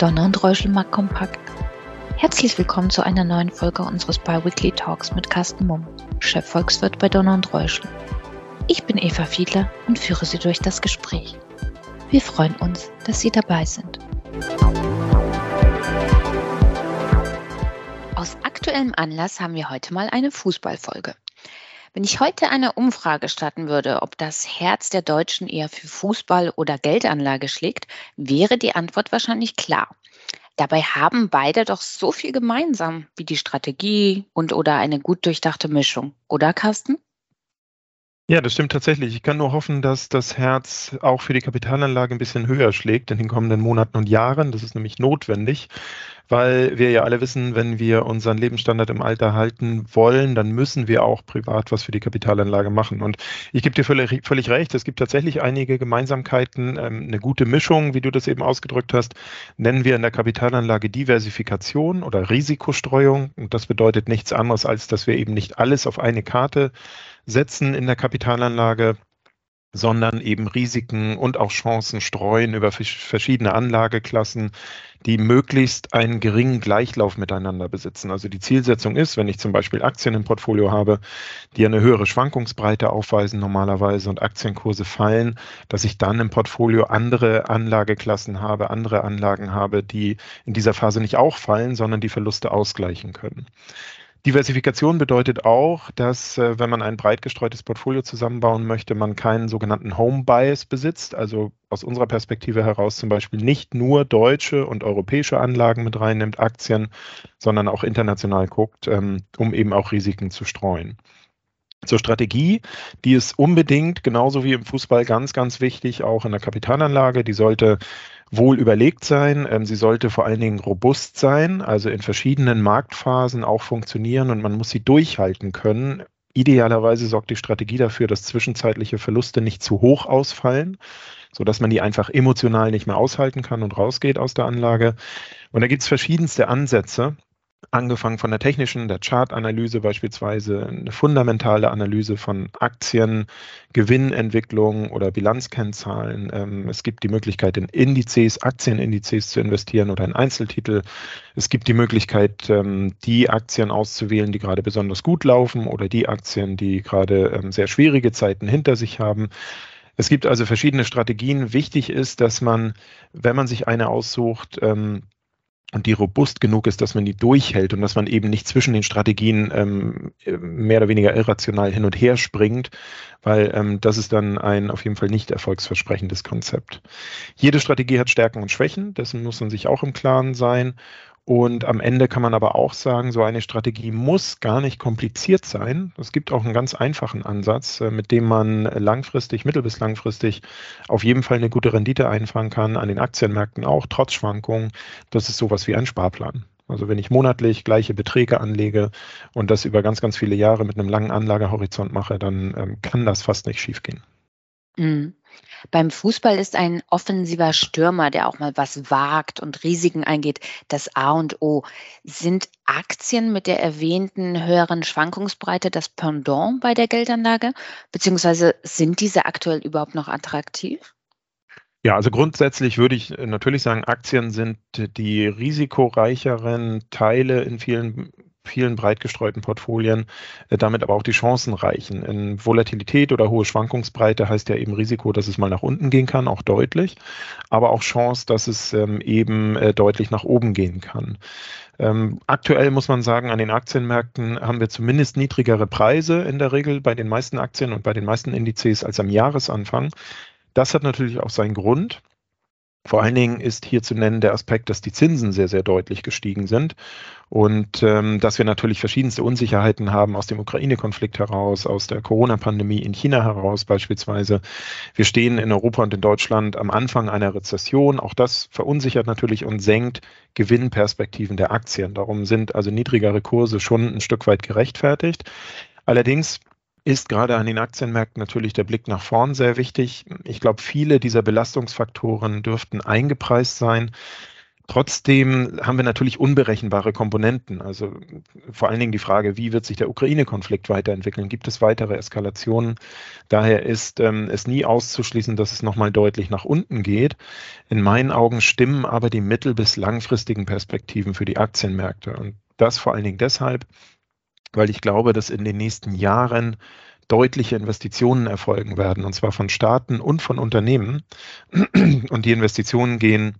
Donner und Reuschelmark kompakt. Herzlich willkommen zu einer neuen Folge unseres Biweekly Talks mit Carsten Mumm, Chefvolkswirt bei Donner und Reuschel. Ich bin Eva Fiedler und führe Sie durch das Gespräch. Wir freuen uns, dass Sie dabei sind. Aus aktuellem Anlass haben wir heute mal eine Fußballfolge. Wenn ich heute eine Umfrage starten würde, ob das Herz der Deutschen eher für Fußball oder Geldanlage schlägt, wäre die Antwort wahrscheinlich klar. Dabei haben beide doch so viel gemeinsam wie die Strategie und oder eine gut durchdachte Mischung, oder Carsten? Ja, das stimmt tatsächlich. Ich kann nur hoffen, dass das Herz auch für die Kapitalanlage ein bisschen höher schlägt in den kommenden Monaten und Jahren. Das ist nämlich notwendig, weil wir ja alle wissen, wenn wir unseren Lebensstandard im Alter halten wollen, dann müssen wir auch privat was für die Kapitalanlage machen. Und ich gebe dir völlig, völlig recht, es gibt tatsächlich einige Gemeinsamkeiten, ähm, eine gute Mischung, wie du das eben ausgedrückt hast, nennen wir in der Kapitalanlage Diversifikation oder Risikostreuung. Und das bedeutet nichts anderes, als dass wir eben nicht alles auf eine Karte setzen in der Kapitalanlage, sondern eben Risiken und auch Chancen streuen über verschiedene Anlageklassen, die möglichst einen geringen Gleichlauf miteinander besitzen. Also die Zielsetzung ist, wenn ich zum Beispiel Aktien im Portfolio habe, die eine höhere Schwankungsbreite aufweisen normalerweise und Aktienkurse fallen, dass ich dann im Portfolio andere Anlageklassen habe, andere Anlagen habe, die in dieser Phase nicht auch fallen, sondern die Verluste ausgleichen können. Diversifikation bedeutet auch, dass äh, wenn man ein breit gestreutes Portfolio zusammenbauen möchte, man keinen sogenannten Home Bias besitzt, also aus unserer Perspektive heraus zum Beispiel nicht nur deutsche und europäische Anlagen mit reinnimmt, Aktien, sondern auch international guckt, ähm, um eben auch Risiken zu streuen. Zur Strategie, die ist unbedingt, genauso wie im Fußball, ganz, ganz wichtig, auch in der Kapitalanlage. Die sollte wohl überlegt sein. Ähm, sie sollte vor allen Dingen robust sein, also in verschiedenen Marktphasen auch funktionieren und man muss sie durchhalten können. Idealerweise sorgt die Strategie dafür, dass zwischenzeitliche Verluste nicht zu hoch ausfallen, sodass man die einfach emotional nicht mehr aushalten kann und rausgeht aus der Anlage. Und da gibt es verschiedenste Ansätze angefangen von der technischen, der Chartanalyse beispielsweise, eine fundamentale Analyse von Aktien, Gewinnentwicklung oder Bilanzkennzahlen. Ähm, es gibt die Möglichkeit, in Indizes, Aktienindizes zu investieren oder in Einzeltitel. Es gibt die Möglichkeit, ähm, die Aktien auszuwählen, die gerade besonders gut laufen oder die Aktien, die gerade ähm, sehr schwierige Zeiten hinter sich haben. Es gibt also verschiedene Strategien. Wichtig ist, dass man, wenn man sich eine aussucht, und die robust genug ist, dass man die durchhält und dass man eben nicht zwischen den Strategien ähm, mehr oder weniger irrational hin und her springt, weil ähm, das ist dann ein auf jeden Fall nicht erfolgsversprechendes Konzept. Jede Strategie hat Stärken und Schwächen, dessen muss man sich auch im Klaren sein. Und am Ende kann man aber auch sagen, so eine Strategie muss gar nicht kompliziert sein. Es gibt auch einen ganz einfachen Ansatz, äh, mit dem man langfristig, mittel- bis langfristig auf jeden Fall eine gute Rendite einfangen kann, an den Aktienmärkten auch, trotz Schwankungen. Das ist sowas wie ein Sparplan. Also wenn ich monatlich gleiche Beträge anlege und das über ganz, ganz viele Jahre mit einem langen Anlagehorizont mache, dann ähm, kann das fast nicht schiefgehen. Mhm. Beim Fußball ist ein offensiver Stürmer, der auch mal was wagt und Risiken eingeht, das A und O. Sind Aktien mit der erwähnten höheren Schwankungsbreite das Pendant bei der Geldanlage? Beziehungsweise sind diese aktuell überhaupt noch attraktiv? Ja, also grundsätzlich würde ich natürlich sagen, Aktien sind die risikoreicheren Teile in vielen vielen breit gestreuten Portfolien äh, damit aber auch die Chancen reichen. In Volatilität oder hohe Schwankungsbreite heißt ja eben Risiko, dass es mal nach unten gehen kann, auch deutlich, aber auch Chance, dass es ähm, eben äh, deutlich nach oben gehen kann. Ähm, aktuell muss man sagen, an den Aktienmärkten haben wir zumindest niedrigere Preise in der Regel bei den meisten Aktien und bei den meisten Indizes als am Jahresanfang. Das hat natürlich auch seinen Grund. Vor allen Dingen ist hier zu nennen der Aspekt, dass die Zinsen sehr, sehr deutlich gestiegen sind und ähm, dass wir natürlich verschiedenste Unsicherheiten haben aus dem Ukraine-Konflikt heraus, aus der Corona-Pandemie in China heraus beispielsweise. Wir stehen in Europa und in Deutschland am Anfang einer Rezession. Auch das verunsichert natürlich und senkt Gewinnperspektiven der Aktien. Darum sind also niedrigere Kurse schon ein Stück weit gerechtfertigt. Allerdings ist gerade an den Aktienmärkten natürlich der Blick nach vorn sehr wichtig. Ich glaube, viele dieser Belastungsfaktoren dürften eingepreist sein. Trotzdem haben wir natürlich unberechenbare Komponenten. Also vor allen Dingen die Frage, wie wird sich der Ukraine-Konflikt weiterentwickeln? Gibt es weitere Eskalationen? Daher ist ähm, es nie auszuschließen, dass es nochmal deutlich nach unten geht. In meinen Augen stimmen aber die mittel- bis langfristigen Perspektiven für die Aktienmärkte. Und das vor allen Dingen deshalb, weil ich glaube, dass in den nächsten Jahren deutliche Investitionen erfolgen werden, und zwar von Staaten und von Unternehmen. Und die Investitionen gehen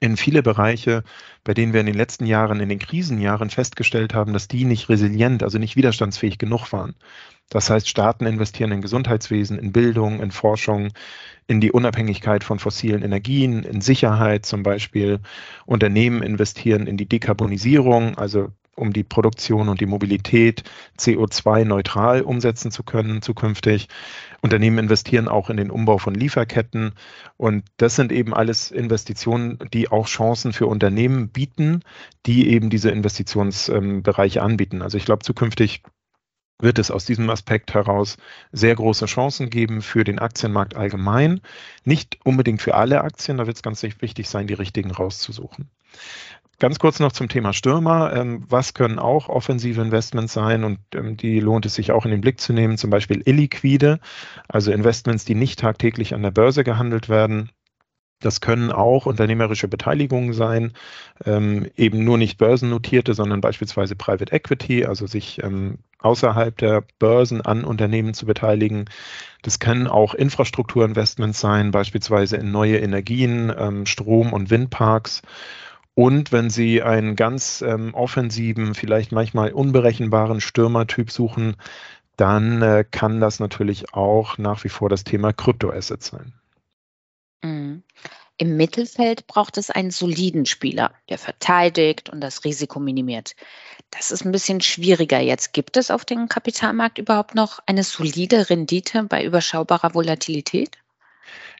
in viele Bereiche, bei denen wir in den letzten Jahren, in den Krisenjahren festgestellt haben, dass die nicht resilient, also nicht widerstandsfähig genug waren. Das heißt, Staaten investieren in Gesundheitswesen, in Bildung, in Forschung, in die Unabhängigkeit von fossilen Energien, in Sicherheit zum Beispiel. Unternehmen investieren in die Dekarbonisierung, also um die Produktion und die Mobilität CO2-neutral umsetzen zu können zukünftig. Unternehmen investieren auch in den Umbau von Lieferketten. Und das sind eben alles Investitionen, die auch Chancen für Unternehmen bieten, die eben diese Investitionsbereiche anbieten. Also ich glaube, zukünftig wird es aus diesem Aspekt heraus sehr große Chancen geben für den Aktienmarkt allgemein. Nicht unbedingt für alle Aktien, da wird es ganz wichtig sein, die richtigen rauszusuchen. Ganz kurz noch zum Thema Stürmer. Ähm, was können auch offensive Investments sein und ähm, die lohnt es sich auch in den Blick zu nehmen, zum Beispiel illiquide, also Investments, die nicht tagtäglich an der Börse gehandelt werden. Das können auch unternehmerische Beteiligungen sein, ähm, eben nur nicht börsennotierte, sondern beispielsweise Private Equity, also sich außerhalb der Börsen an Unternehmen zu beteiligen. Das können auch Infrastrukturinvestments sein, beispielsweise in neue Energien, Strom- und Windparks. Und wenn Sie einen ganz ähm, offensiven, vielleicht manchmal unberechenbaren Stürmertyp suchen, dann äh, kann das natürlich auch nach wie vor das Thema Kryptoassets sein. Mhm. Im Mittelfeld braucht es einen soliden Spieler, der verteidigt und das Risiko minimiert. Das ist ein bisschen schwieriger jetzt. Gibt es auf dem Kapitalmarkt überhaupt noch eine solide Rendite bei überschaubarer Volatilität?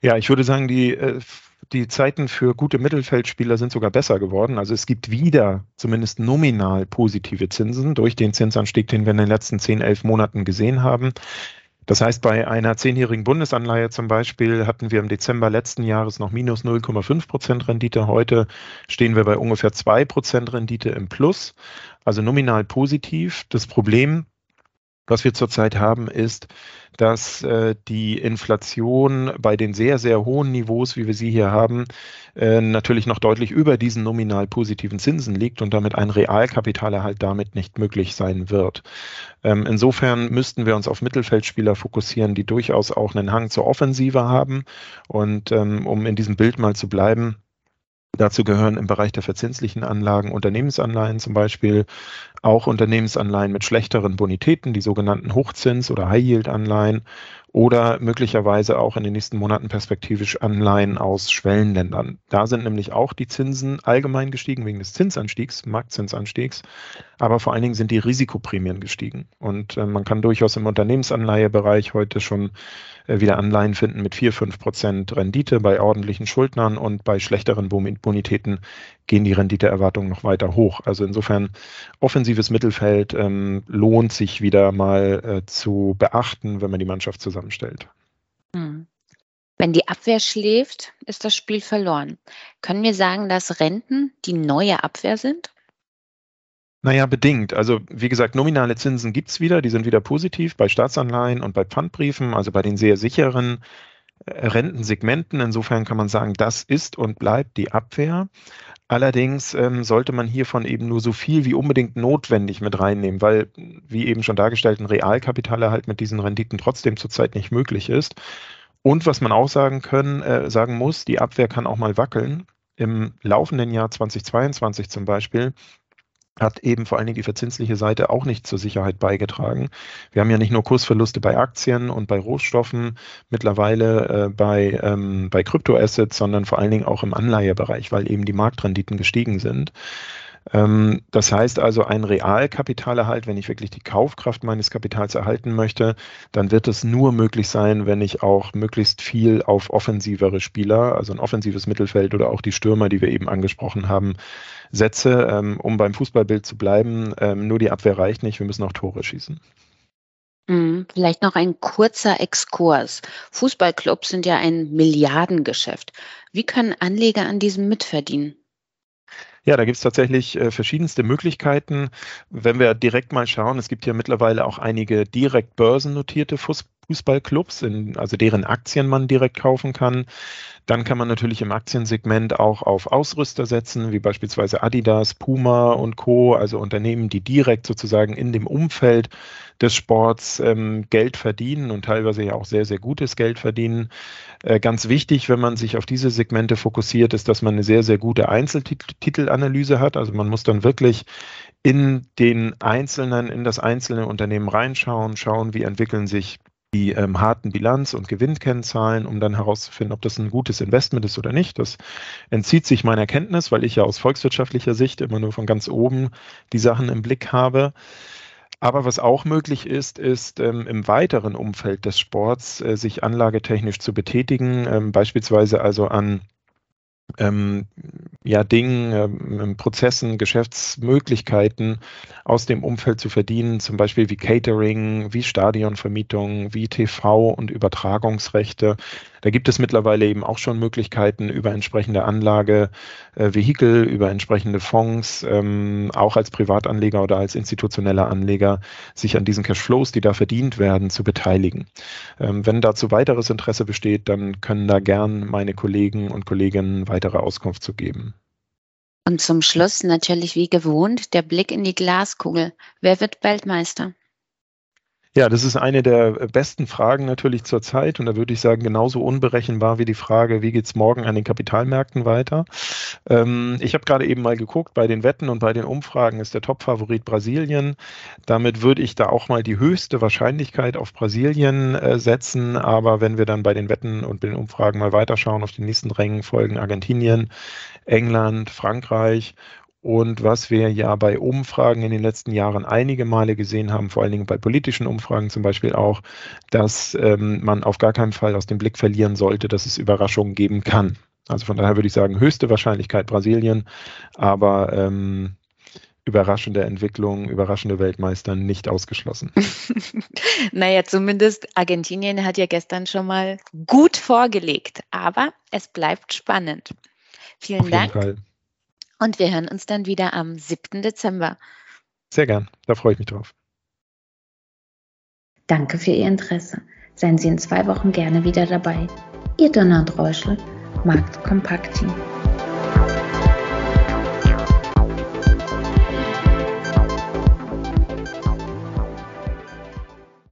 Ja, ich würde sagen, die äh, die Zeiten für gute Mittelfeldspieler sind sogar besser geworden. Also es gibt wieder zumindest nominal positive Zinsen durch den Zinsanstieg, den wir in den letzten 10, 11 Monaten gesehen haben. Das heißt, bei einer zehnjährigen Bundesanleihe zum Beispiel hatten wir im Dezember letzten Jahres noch minus 0,5 Prozent Rendite. Heute stehen wir bei ungefähr 2 Prozent Rendite im Plus, also nominal positiv. Das Problem was wir zurzeit haben, ist, dass äh, die Inflation bei den sehr, sehr hohen Niveaus, wie wir sie hier haben, äh, natürlich noch deutlich über diesen nominal positiven Zinsen liegt und damit ein Realkapitalerhalt damit nicht möglich sein wird. Ähm, insofern müssten wir uns auf Mittelfeldspieler fokussieren, die durchaus auch einen Hang zur Offensive haben. Und ähm, um in diesem Bild mal zu bleiben, Dazu gehören im Bereich der verzinslichen Anlagen Unternehmensanleihen zum Beispiel, auch Unternehmensanleihen mit schlechteren Bonitäten, die sogenannten Hochzins- oder High-Yield-Anleihen oder möglicherweise auch in den nächsten Monaten perspektivisch Anleihen aus Schwellenländern. Da sind nämlich auch die Zinsen allgemein gestiegen wegen des Zinsanstiegs, Marktzinsanstiegs, aber vor allen Dingen sind die Risikoprämien gestiegen. Und äh, man kann durchaus im Unternehmensanleihebereich heute schon äh, wieder Anleihen finden mit 4, 5 Prozent Rendite bei ordentlichen Schuldnern und bei schlechteren Bonitäten gehen die Renditeerwartungen noch weiter hoch. Also insofern offensives Mittelfeld ähm, lohnt sich wieder mal äh, zu beachten, wenn man die Mannschaft zusammenstellt. Hm. Wenn die Abwehr schläft, ist das Spiel verloren. Können wir sagen, dass Renten die neue Abwehr sind? Naja, bedingt. Also wie gesagt, nominale Zinsen gibt es wieder, die sind wieder positiv bei Staatsanleihen und bei Pfandbriefen, also bei den sehr sicheren Rentensegmenten. Insofern kann man sagen, das ist und bleibt die Abwehr. Allerdings ähm, sollte man hiervon eben nur so viel wie unbedingt notwendig mit reinnehmen, weil, wie eben schon dargestellt, ein Realkapitalerhalt mit diesen Renditen trotzdem zurzeit nicht möglich ist. Und was man auch sagen können, äh, sagen muss, die Abwehr kann auch mal wackeln. Im laufenden Jahr 2022 zum Beispiel hat eben vor allen Dingen die verzinsliche Seite auch nicht zur Sicherheit beigetragen. Wir haben ja nicht nur Kursverluste bei Aktien und bei Rohstoffen, mittlerweile äh, bei, ähm, bei Kryptoassets, sondern vor allen Dingen auch im Anleihebereich, weil eben die Marktrenditen gestiegen sind. Ähm, das heißt also, ein Realkapitalerhalt, wenn ich wirklich die Kaufkraft meines Kapitals erhalten möchte, dann wird es nur möglich sein, wenn ich auch möglichst viel auf offensivere Spieler, also ein offensives Mittelfeld oder auch die Stürmer, die wir eben angesprochen haben, setze. Ähm, um beim Fußballbild zu bleiben, ähm, nur die Abwehr reicht nicht, wir müssen auch Tore schießen. Mhm, vielleicht noch ein kurzer Exkurs. Fußballclubs sind ja ein Milliardengeschäft. Wie können Anleger an diesem mitverdienen? Ja, da gibt es tatsächlich äh, verschiedenste Möglichkeiten. Wenn wir direkt mal schauen, es gibt ja mittlerweile auch einige direkt börsennotierte Fußballclubs, in, also deren Aktien man direkt kaufen kann. Dann kann man natürlich im Aktiensegment auch auf Ausrüster setzen, wie beispielsweise Adidas, Puma und Co., also Unternehmen, die direkt sozusagen in dem Umfeld des Sports ähm, Geld verdienen und teilweise ja auch sehr, sehr gutes Geld verdienen. Äh, ganz wichtig, wenn man sich auf diese Segmente fokussiert, ist, dass man eine sehr, sehr gute Einzeltitelanalyse hat. Also man muss dann wirklich in den einzelnen, in das einzelne Unternehmen reinschauen, schauen, wie entwickeln sich die ähm, harten Bilanz- und Gewinnkennzahlen, um dann herauszufinden, ob das ein gutes Investment ist oder nicht. Das entzieht sich meiner Kenntnis, weil ich ja aus volkswirtschaftlicher Sicht immer nur von ganz oben die Sachen im Blick habe. Aber was auch möglich ist, ist ähm, im weiteren Umfeld des Sports äh, sich anlagetechnisch zu betätigen, ähm, beispielsweise also an ähm, ja, Dingen, ähm, Prozessen, Geschäftsmöglichkeiten aus dem Umfeld zu verdienen, zum Beispiel wie Catering, wie Stadionvermietung, wie TV und Übertragungsrechte. Da gibt es mittlerweile eben auch schon Möglichkeiten über entsprechende Anlagevehikel, äh, über entsprechende Fonds, ähm, auch als Privatanleger oder als institutioneller Anleger, sich an diesen Cashflows, die da verdient werden, zu beteiligen. Ähm, wenn dazu weiteres Interesse besteht, dann können da gern meine Kollegen und Kolleginnen weitere Auskunft zu geben. Und zum Schluss natürlich wie gewohnt der Blick in die Glaskugel. Wer wird Weltmeister? Ja, das ist eine der besten Fragen natürlich zurzeit und da würde ich sagen, genauso unberechenbar wie die Frage, wie geht's morgen an den Kapitalmärkten weiter. Ähm, ich habe gerade eben mal geguckt, bei den Wetten und bei den Umfragen ist der Topfavorit Brasilien. Damit würde ich da auch mal die höchste Wahrscheinlichkeit auf Brasilien äh, setzen, aber wenn wir dann bei den Wetten und den Umfragen mal weiterschauen, auf den nächsten Rängen folgen Argentinien, England, Frankreich und was wir ja bei Umfragen in den letzten Jahren einige Male gesehen haben, vor allen Dingen bei politischen Umfragen zum Beispiel auch, dass ähm, man auf gar keinen Fall aus dem Blick verlieren sollte, dass es Überraschungen geben kann. Also von daher würde ich sagen, höchste Wahrscheinlichkeit Brasilien, aber ähm, überraschende Entwicklung, überraschende Weltmeister nicht ausgeschlossen. naja, zumindest Argentinien hat ja gestern schon mal gut vorgelegt, aber es bleibt spannend. Vielen Auf Dank. Fall. Und wir hören uns dann wieder am 7. Dezember. Sehr gern, da freue ich mich drauf. Danke für Ihr Interesse. Seien Sie in zwei Wochen gerne wieder dabei. Ihr Donald Reuschel, Markt Kompakt Team.